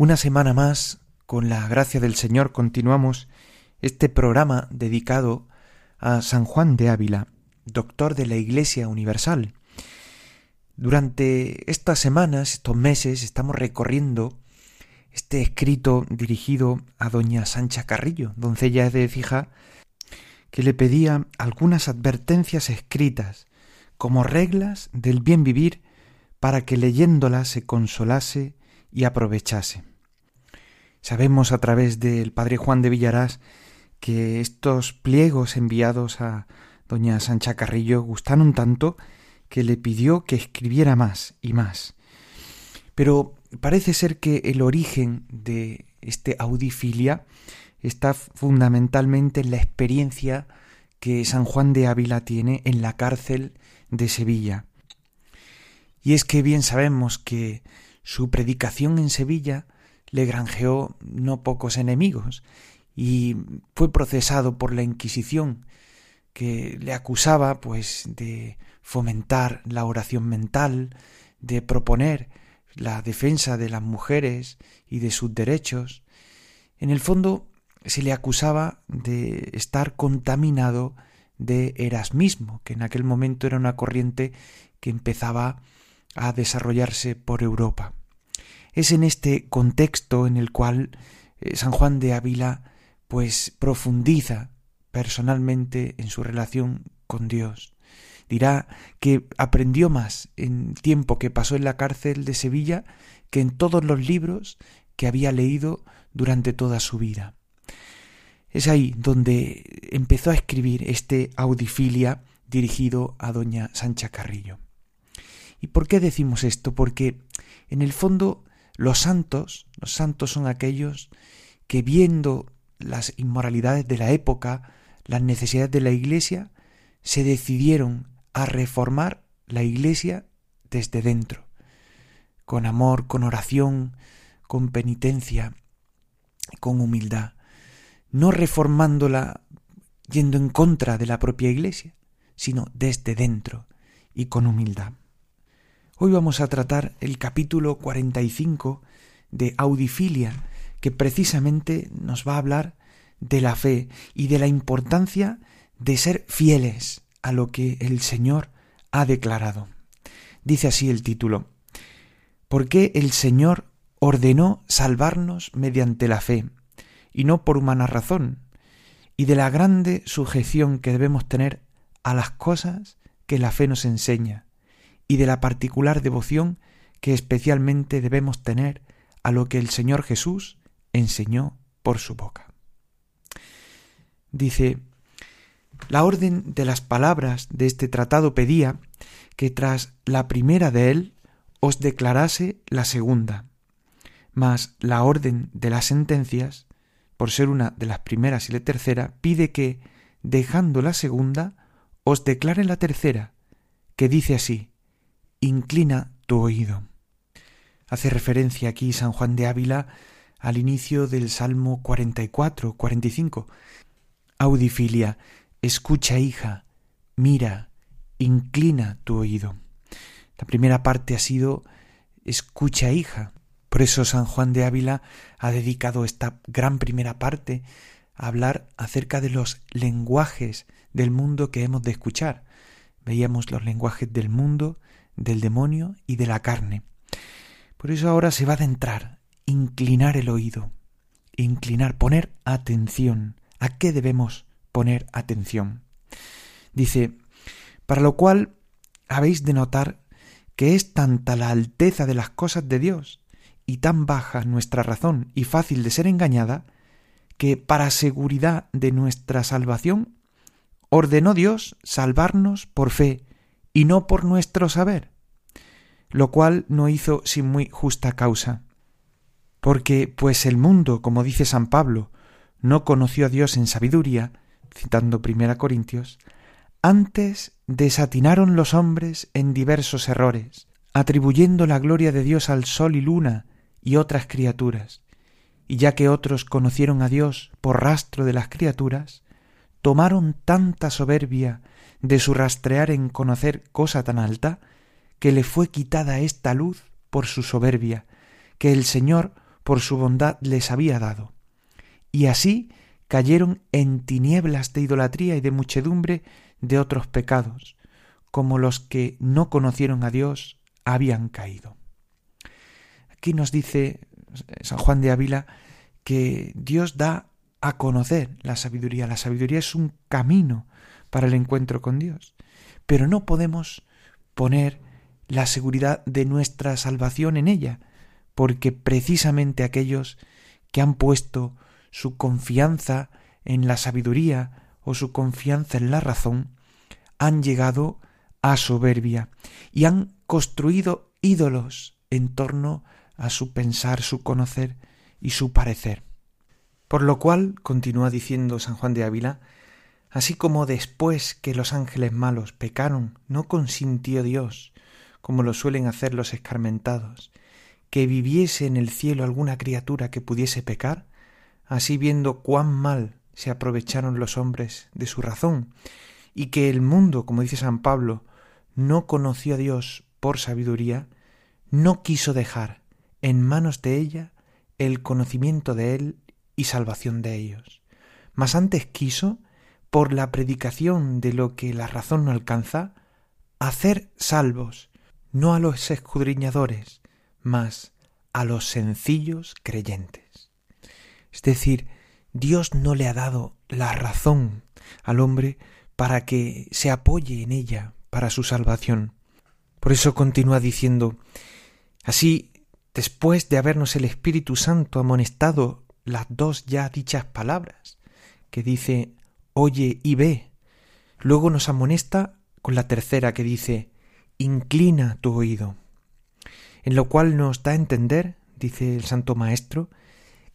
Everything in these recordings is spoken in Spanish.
Una semana más, con la gracia del Señor, continuamos este programa dedicado a San Juan de Ávila, doctor de la Iglesia Universal. Durante estas semanas, estos meses, estamos recorriendo este escrito dirigido a doña Sancha Carrillo, doncella de Fija, que le pedía algunas advertencias escritas como reglas del bien vivir para que leyéndolas se consolase y aprovechase. Sabemos a través del padre Juan de Villarás que estos pliegos enviados a doña Sancha Carrillo gustaron tanto que le pidió que escribiera más y más. Pero parece ser que el origen de este audifilia está fundamentalmente en la experiencia que San Juan de Ávila tiene en la cárcel de Sevilla. Y es que bien sabemos que su predicación en Sevilla le granjeó no pocos enemigos y fue procesado por la Inquisición, que le acusaba pues de fomentar la oración mental, de proponer la defensa de las mujeres y de sus derechos. En el fondo se le acusaba de estar contaminado de erasmismo, que en aquel momento era una corriente que empezaba a desarrollarse por Europa. Es en este contexto en el cual eh, San Juan de Ávila pues profundiza personalmente en su relación con Dios. Dirá que aprendió más en tiempo que pasó en la cárcel de Sevilla que en todos los libros que había leído durante toda su vida. Es ahí donde empezó a escribir este Audifilia dirigido a doña Sancha Carrillo. ¿Y por qué decimos esto? Porque en el fondo los santos, los santos son aquellos que viendo las inmoralidades de la época, las necesidades de la Iglesia, se decidieron a reformar la Iglesia desde dentro, con amor, con oración, con penitencia, con humildad, no reformándola yendo en contra de la propia Iglesia, sino desde dentro y con humildad. Hoy vamos a tratar el capítulo 45 de Audifilia, que precisamente nos va a hablar de la fe y de la importancia de ser fieles a lo que el Señor ha declarado. Dice así el título, ¿por qué el Señor ordenó salvarnos mediante la fe y no por humana razón? Y de la grande sujeción que debemos tener a las cosas que la fe nos enseña y de la particular devoción que especialmente debemos tener a lo que el Señor Jesús enseñó por su boca. Dice, la orden de las palabras de este tratado pedía que tras la primera de él os declarase la segunda, mas la orden de las sentencias, por ser una de las primeras y la tercera, pide que, dejando la segunda, os declare la tercera, que dice así, inclina tu oído. Hace referencia aquí San Juan de Ávila al inicio del Salmo 44, 45. Audifilia, escucha hija, mira, inclina tu oído. La primera parte ha sido escucha hija. Por eso San Juan de Ávila ha dedicado esta gran primera parte a hablar acerca de los lenguajes del mundo que hemos de escuchar. Veíamos los lenguajes del mundo, del demonio y de la carne. Por eso ahora se va a adentrar, inclinar el oído, inclinar, poner atención. ¿A qué debemos poner atención? Dice, para lo cual habéis de notar que es tanta la alteza de las cosas de Dios y tan baja nuestra razón y fácil de ser engañada, que para seguridad de nuestra salvación ordenó Dios salvarnos por fe y no por nuestro saber, lo cual no hizo sin muy justa causa. Porque pues el mundo, como dice San Pablo, no conoció a Dios en sabiduría, citando primera Corintios, antes desatinaron los hombres en diversos errores, atribuyendo la gloria de Dios al sol y luna y otras criaturas, y ya que otros conocieron a Dios por rastro de las criaturas, tomaron tanta soberbia de su rastrear en conocer cosa tan alta, que le fue quitada esta luz por su soberbia, que el Señor por su bondad les había dado. Y así cayeron en tinieblas de idolatría y de muchedumbre de otros pecados, como los que no conocieron a Dios habían caído. Aquí nos dice San Juan de Ávila que Dios da a conocer la sabiduría. La sabiduría es un camino para el encuentro con Dios. Pero no podemos poner la seguridad de nuestra salvación en ella, porque precisamente aquellos que han puesto su confianza en la sabiduría o su confianza en la razón, han llegado a soberbia y han construido ídolos en torno a su pensar, su conocer y su parecer. Por lo cual, continúa diciendo San Juan de Ávila, así como después que los ángeles malos pecaron, no consintió Dios, como lo suelen hacer los escarmentados, que viviese en el cielo alguna criatura que pudiese pecar, así viendo cuán mal se aprovecharon los hombres de su razón, y que el mundo, como dice San Pablo, no conoció a Dios por sabiduría, no quiso dejar en manos de ella el conocimiento de Él y salvación de ellos, mas antes quiso, por la predicación de lo que la razón no alcanza, hacer salvos, no a los escudriñadores, mas a los sencillos creyentes. Es decir, Dios no le ha dado la razón al hombre para que se apoye en ella para su salvación. Por eso continúa diciendo, así, después de habernos el Espíritu Santo amonestado las dos ya dichas palabras, que dice, oye y ve, luego nos amonesta con la tercera que dice, inclina tu oído, en lo cual nos da a entender, dice el Santo Maestro,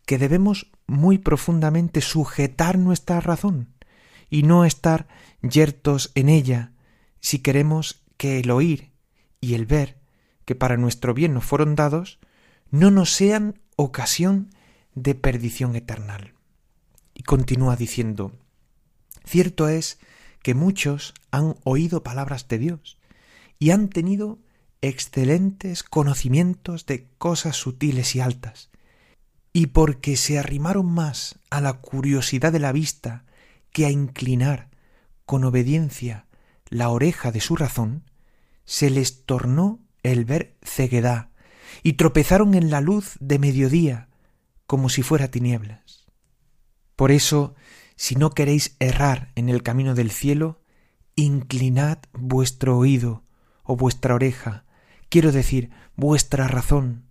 que debemos muy profundamente sujetar nuestra razón y no estar yertos en ella si queremos que el oír y el ver, que para nuestro bien nos fueron dados, no nos sean ocasión de perdición eterna. Y continúa diciendo, cierto es que muchos han oído palabras de Dios y han tenido excelentes conocimientos de cosas sutiles y altas, y porque se arrimaron más a la curiosidad de la vista que a inclinar con obediencia la oreja de su razón, se les tornó el ver ceguedad, y tropezaron en la luz de mediodía, como si fuera tinieblas. Por eso, si no queréis errar en el camino del cielo, inclinad vuestro oído o vuestra oreja, quiero decir, vuestra razón,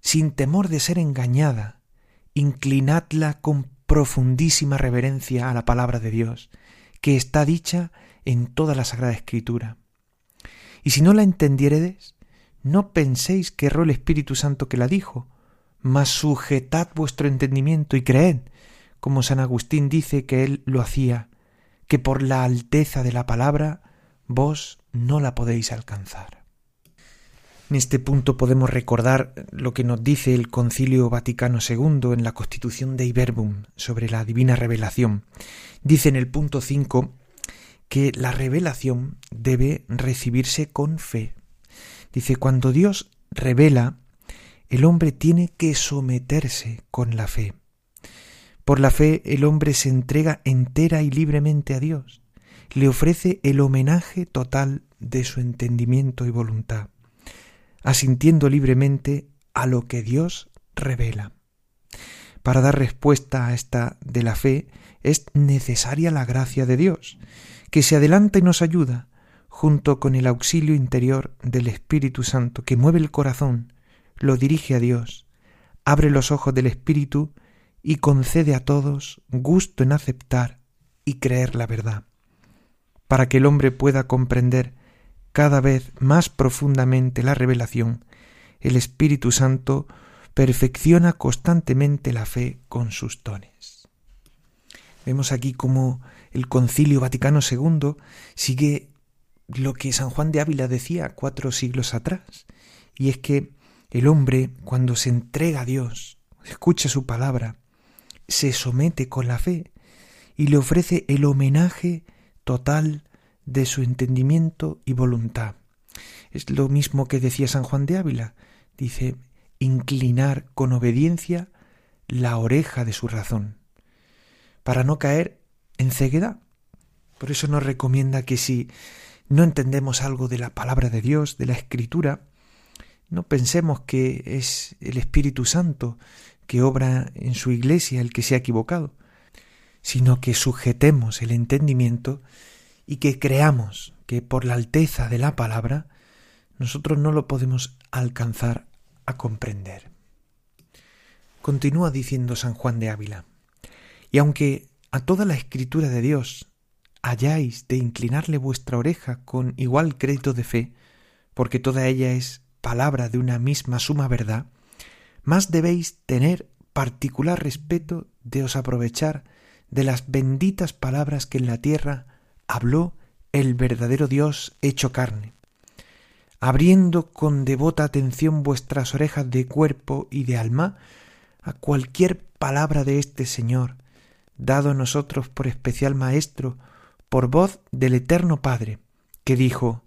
sin temor de ser engañada, inclinadla con profundísima reverencia a la palabra de Dios, que está dicha en toda la Sagrada Escritura. Y si no la entendiéredes, no penséis que erró el Espíritu Santo que la dijo, mas sujetad vuestro entendimiento y creed, como San Agustín dice que él lo hacía, que por la alteza de la palabra vos no la podéis alcanzar. En este punto podemos recordar lo que nos dice el Concilio Vaticano II en la Constitución de Iberbum sobre la divina revelación. Dice en el punto 5 que la revelación debe recibirse con fe. Dice, cuando Dios revela, el hombre tiene que someterse con la fe. Por la fe el hombre se entrega entera y libremente a Dios, le ofrece el homenaje total de su entendimiento y voluntad, asintiendo libremente a lo que Dios revela. Para dar respuesta a esta de la fe es necesaria la gracia de Dios, que se adelanta y nos ayuda, junto con el auxilio interior del Espíritu Santo que mueve el corazón, lo dirige a Dios, abre los ojos del Espíritu y concede a todos gusto en aceptar y creer la verdad, para que el hombre pueda comprender cada vez más profundamente la revelación, el Espíritu Santo perfecciona constantemente la fe con sus dones. Vemos aquí cómo el Concilio Vaticano II sigue lo que San Juan de Ávila decía cuatro siglos atrás, y es que el hombre, cuando se entrega a Dios, escucha su palabra, se somete con la fe y le ofrece el homenaje total de su entendimiento y voluntad. Es lo mismo que decía San Juan de Ávila. Dice, inclinar con obediencia la oreja de su razón, para no caer en ceguedad. Por eso nos recomienda que si no entendemos algo de la palabra de Dios, de la Escritura, no pensemos que es el Espíritu Santo que obra en su iglesia el que se ha equivocado, sino que sujetemos el entendimiento y que creamos que por la alteza de la palabra nosotros no lo podemos alcanzar a comprender. Continúa diciendo San Juan de Ávila, y aunque a toda la escritura de Dios hayáis de inclinarle vuestra oreja con igual crédito de fe, porque toda ella es palabra de una misma suma verdad, más debéis tener particular respeto de os aprovechar de las benditas palabras que en la tierra habló el verdadero Dios hecho carne, abriendo con devota atención vuestras orejas de cuerpo y de alma a cualquier palabra de este Señor, dado a nosotros por especial Maestro, por voz del Eterno Padre, que dijo,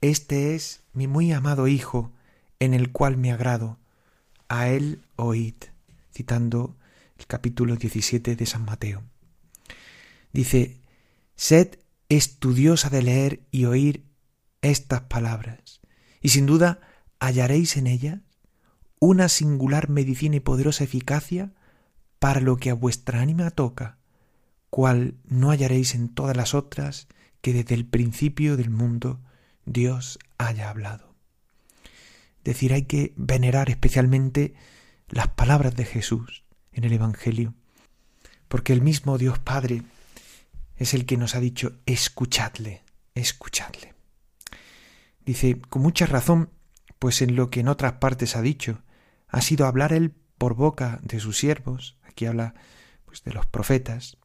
Este es mi muy amado Hijo, en el cual me agrado, a él oíd, citando el capítulo 17 de San Mateo. Dice, sed estudiosa de leer y oír estas palabras, y sin duda hallaréis en ellas una singular medicina y poderosa eficacia para lo que a vuestra ánima toca, cual no hallaréis en todas las otras que desde el principio del mundo Dios haya hablado. Decir, hay que venerar especialmente las palabras de Jesús en el Evangelio, porque el mismo Dios Padre es el que nos ha dicho, escuchadle, escuchadle. Dice, con mucha razón, pues en lo que en otras partes ha dicho, ha sido hablar él por boca de sus siervos, aquí habla pues de los profetas,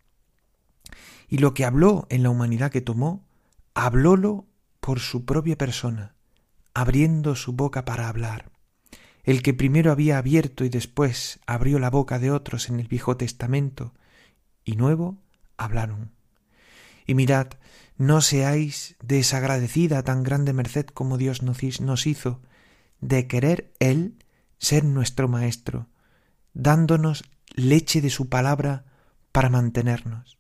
y lo que habló en la humanidad que tomó, hablólo por su propia persona, abriendo su boca para hablar. El que primero había abierto y después abrió la boca de otros en el Viejo Testamento y Nuevo, hablaron. Y mirad, no seáis desagradecida tan grande merced como Dios nos hizo, de querer Él ser nuestro Maestro, dándonos leche de su palabra para mantenernos,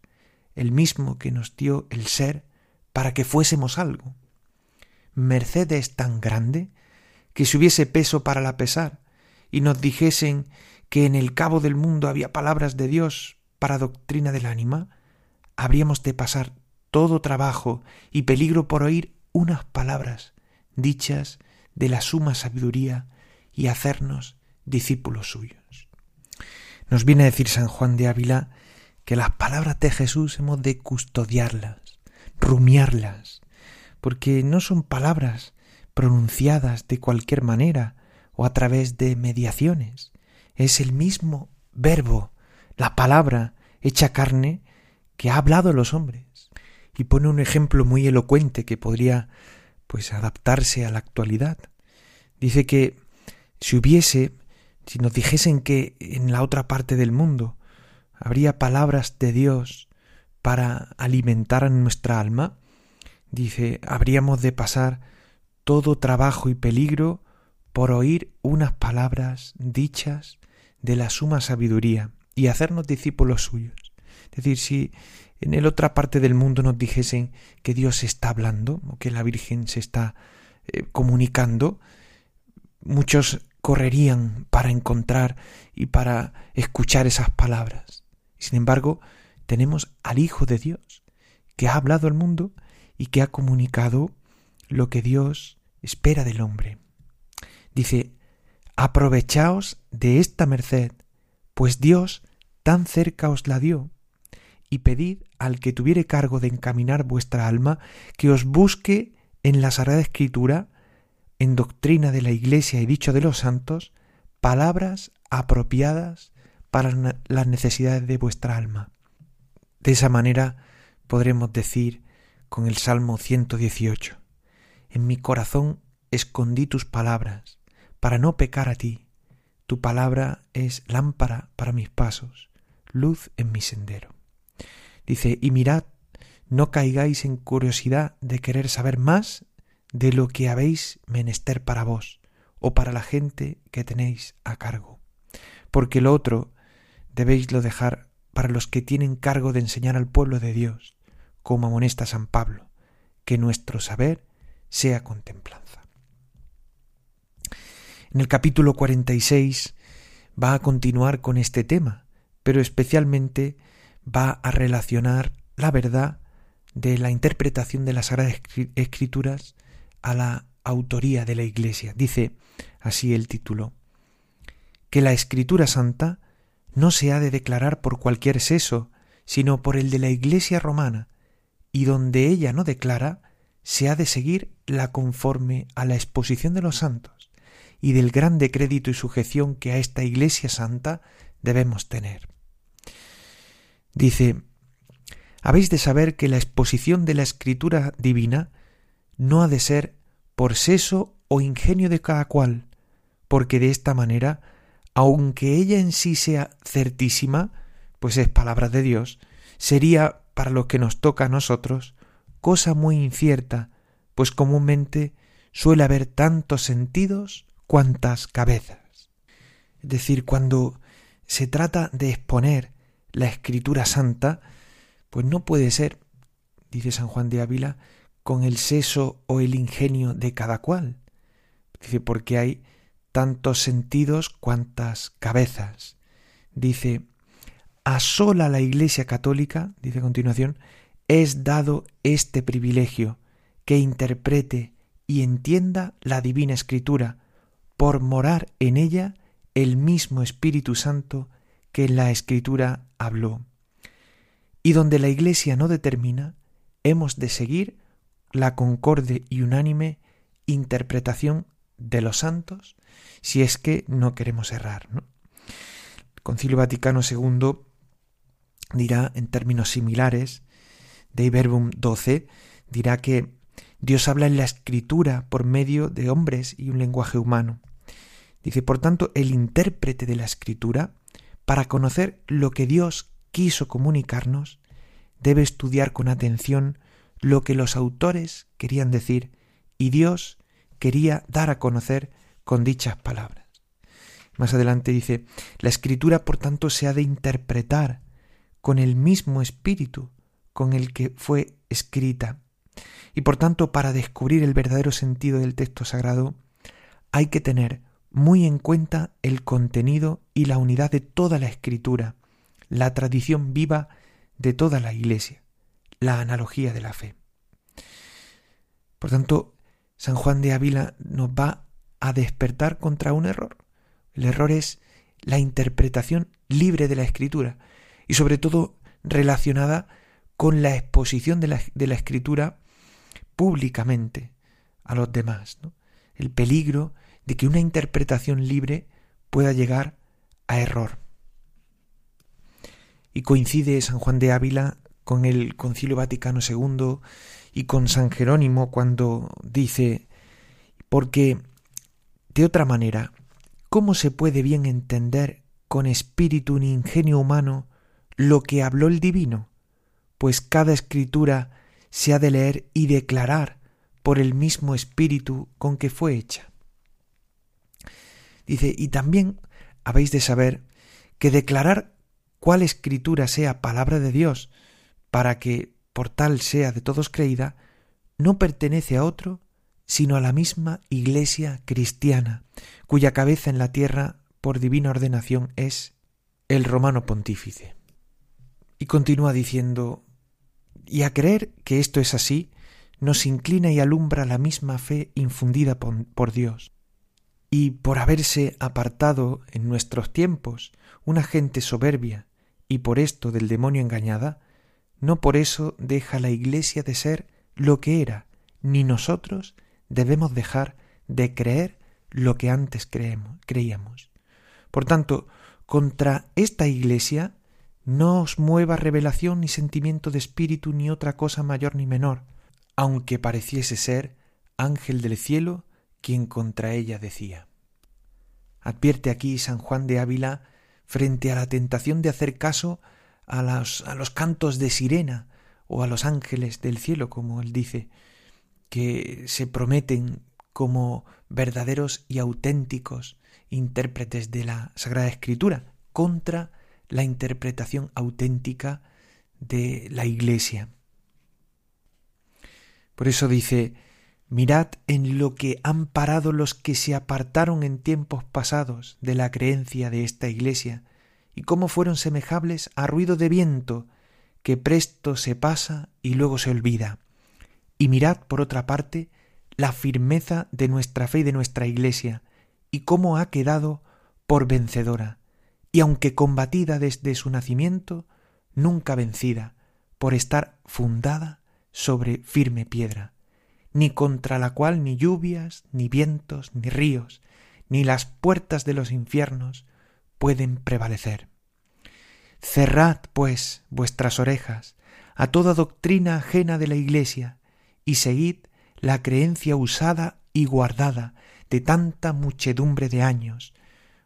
el mismo que nos dio el ser para que fuésemos algo. Merced es tan grande que si hubiese peso para la pesar y nos dijesen que en el cabo del mundo había palabras de Dios para doctrina del ánima, habríamos de pasar todo trabajo y peligro por oír unas palabras dichas de la suma sabiduría y hacernos discípulos suyos. Nos viene a decir San Juan de Ávila que las palabras de Jesús hemos de custodiarlas, rumiarlas, porque no son palabras pronunciadas de cualquier manera o a través de mediaciones. Es el mismo verbo, la palabra hecha carne que ha hablado los hombres. Y pone un ejemplo muy elocuente que podría pues adaptarse a la actualidad. Dice que si hubiese, si nos dijesen que en la otra parte del mundo habría palabras de Dios para alimentar a nuestra alma, dice, habríamos de pasar todo trabajo y peligro por oír unas palabras dichas de la suma sabiduría y hacernos discípulos suyos. Es decir, si en el otra parte del mundo nos dijesen que Dios está hablando o que la Virgen se está eh, comunicando, muchos correrían para encontrar y para escuchar esas palabras. Sin embargo, tenemos al Hijo de Dios, que ha hablado al mundo y que ha comunicado lo que Dios espera del hombre. Dice, aprovechaos de esta merced, pues Dios tan cerca os la dio, y pedid al que tuviere cargo de encaminar vuestra alma que os busque en la Sagrada Escritura, en doctrina de la Iglesia y dicho de los santos, palabras apropiadas para las necesidades de vuestra alma. De esa manera podremos decir con el Salmo 118, En mi corazón escondí tus palabras, para no pecar a ti. Tu palabra es lámpara para mis pasos, luz en mi sendero. Dice, y mirad, no caigáis en curiosidad de querer saber más de lo que habéis menester para vos o para la gente que tenéis a cargo, porque lo otro debéislo dejar para los que tienen cargo de enseñar al pueblo de Dios, como amonesta San Pablo, que nuestro saber sea contemplanza. En el capítulo 46 va a continuar con este tema, pero especialmente va a relacionar la verdad de la interpretación de las Sagradas Escrituras a la autoría de la Iglesia. Dice así el título, que la Escritura Santa no se ha de declarar por cualquier seso, sino por el de la Iglesia romana, y donde ella no declara, se ha de seguir la conforme a la exposición de los santos y del grande crédito y sujeción que a esta Iglesia Santa debemos tener. Dice, habéis de saber que la exposición de la escritura divina no ha de ser por seso o ingenio de cada cual, porque de esta manera, aunque ella en sí sea certísima, pues es palabra de Dios, sería para lo que nos toca a nosotros cosa muy incierta, pues comúnmente suele haber tantos sentidos cuantas cabezas. Es decir, cuando se trata de exponer la escritura santa, pues no puede ser, dice San Juan de Ávila, con el seso o el ingenio de cada cual. Dice, porque hay tantos sentidos cuantas cabezas. Dice, a sola la Iglesia Católica, dice a continuación, es dado este privilegio, que interprete y entienda la divina escritura, por morar en ella el mismo Espíritu Santo que en la escritura habló. Y donde la Iglesia no determina, hemos de seguir la concorde y unánime interpretación de los santos si es que no queremos errar. Concilio Vaticano II dirá en términos similares, de Verbum 12, dirá que Dios habla en la escritura por medio de hombres y un lenguaje humano. Dice, por tanto, el intérprete de la escritura, para conocer lo que Dios quiso comunicarnos, debe estudiar con atención lo que los autores querían decir y Dios quería dar a conocer con dichas palabras. Más adelante dice, la escritura por tanto se ha de interpretar con el mismo espíritu con el que fue escrita. Y por tanto, para descubrir el verdadero sentido del texto sagrado, hay que tener muy en cuenta el contenido y la unidad de toda la escritura, la tradición viva de toda la Iglesia, la analogía de la fe. Por tanto, San Juan de Ávila nos va a despertar contra un error. El error es la interpretación libre de la escritura y sobre todo relacionada con la exposición de la, escritura públicamente a los demás. El peligro de que una interpretación libre pueda llegar a error. Y coincide San Juan de Ávila con el Concilio Vaticano II y con San Jerónimo cuando dice, porque de otra manera, ¿cómo se puede bien entender con espíritu ni ingenio humano lo que habló el divino? Pues cada escritura se ha de leer y declarar por el mismo espíritu con que fue hecha. Dice, y también habéis de saber que declarar cuál escritura sea palabra de Dios, para que por tal sea de todos creída, no pertenece a otro, sino a la misma Iglesia cristiana, cuya cabeza en la tierra por divina ordenación es el romano pontífice. Y continúa diciendo, y a creer que esto es así, nos inclina y alumbra la misma fe infundida por Dios, y por haberse apartado en nuestros tiempos una gente soberbia y por esto del demonio engañada, no por eso deja la Iglesia de ser lo que era, ni nosotros debemos dejar de creer lo que antes creemos, creíamos. Por tanto, contra esta Iglesia no os mueva revelación ni sentimiento de espíritu ni otra cosa mayor ni menor, aunque pareciese ser ángel del cielo quien contra ella decía. Advierte aquí San Juan de Ávila frente a la tentación de hacer caso a los, a los cantos de sirena o a los ángeles del cielo, como él dice, que se prometen como verdaderos y auténticos intérpretes de la Sagrada Escritura, contra la interpretación auténtica de la Iglesia. Por eso dice, mirad en lo que han parado los que se apartaron en tiempos pasados de la creencia de esta Iglesia, y cómo fueron semejables a ruido de viento que presto se pasa y luego se olvida. Y mirad, por otra parte, la firmeza de nuestra fe y de nuestra Iglesia, y cómo ha quedado por vencedora, y aunque combatida desde su nacimiento, nunca vencida, por estar fundada sobre firme piedra, ni contra la cual ni lluvias, ni vientos, ni ríos, ni las puertas de los infiernos pueden prevalecer. Cerrad, pues, vuestras orejas a toda doctrina ajena de la Iglesia, y seguid la creencia usada y guardada de tanta muchedumbre de años,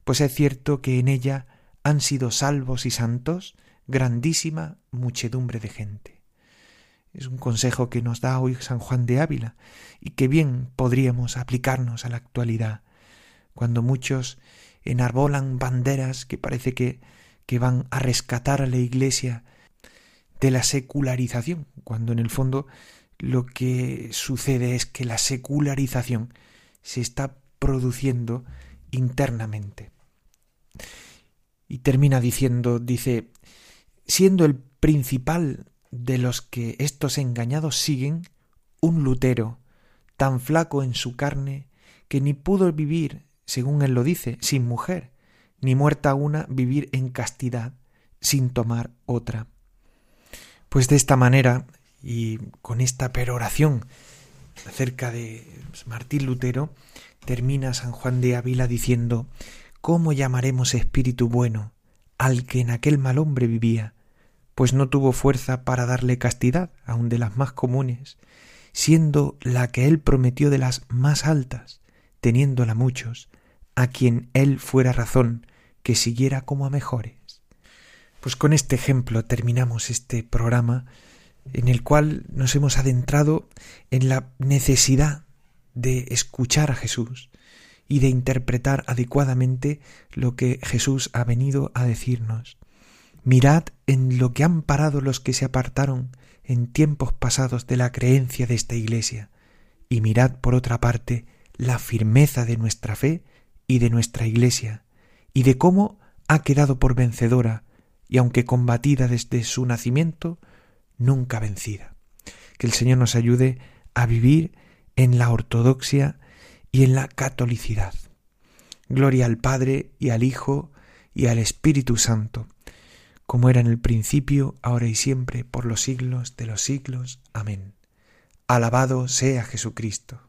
pues es cierto que en ella han sido salvos y santos grandísima muchedumbre de gente. Es un consejo que nos da hoy San Juan de Ávila y que bien podríamos aplicarnos a la actualidad, cuando muchos enarbolan banderas que parece que, que van a rescatar a la Iglesia de la secularización, cuando en el fondo lo que sucede es que la secularización se está produciendo internamente. Y termina diciendo, dice, siendo el principal de los que estos engañados siguen, un Lutero, tan flaco en su carne, que ni pudo vivir, según él lo dice, sin mujer, ni muerta una vivir en castidad, sin tomar otra. Pues de esta manera, y con esta peroración acerca de Martín Lutero, termina San Juan de Ávila diciendo ¿Cómo llamaremos espíritu bueno al que en aquel mal hombre vivía? Pues no tuvo fuerza para darle castidad, aun de las más comunes, siendo la que él prometió de las más altas, teniéndola muchos, a quien él fuera razón que siguiera como a mejores. Pues con este ejemplo terminamos este programa en el cual nos hemos adentrado en la necesidad de escuchar a Jesús, y de interpretar adecuadamente lo que Jesús ha venido a decirnos. Mirad en lo que han parado los que se apartaron en tiempos pasados de la creencia de esta Iglesia, y mirad por otra parte la firmeza de nuestra fe y de nuestra Iglesia, y de cómo ha quedado por vencedora, y aunque combatida desde su nacimiento, nunca vencida. Que el Señor nos ayude a vivir en la ortodoxia y en la catolicidad. Gloria al Padre y al Hijo y al Espíritu Santo, como era en el principio, ahora y siempre, por los siglos de los siglos. Amén. Alabado sea Jesucristo.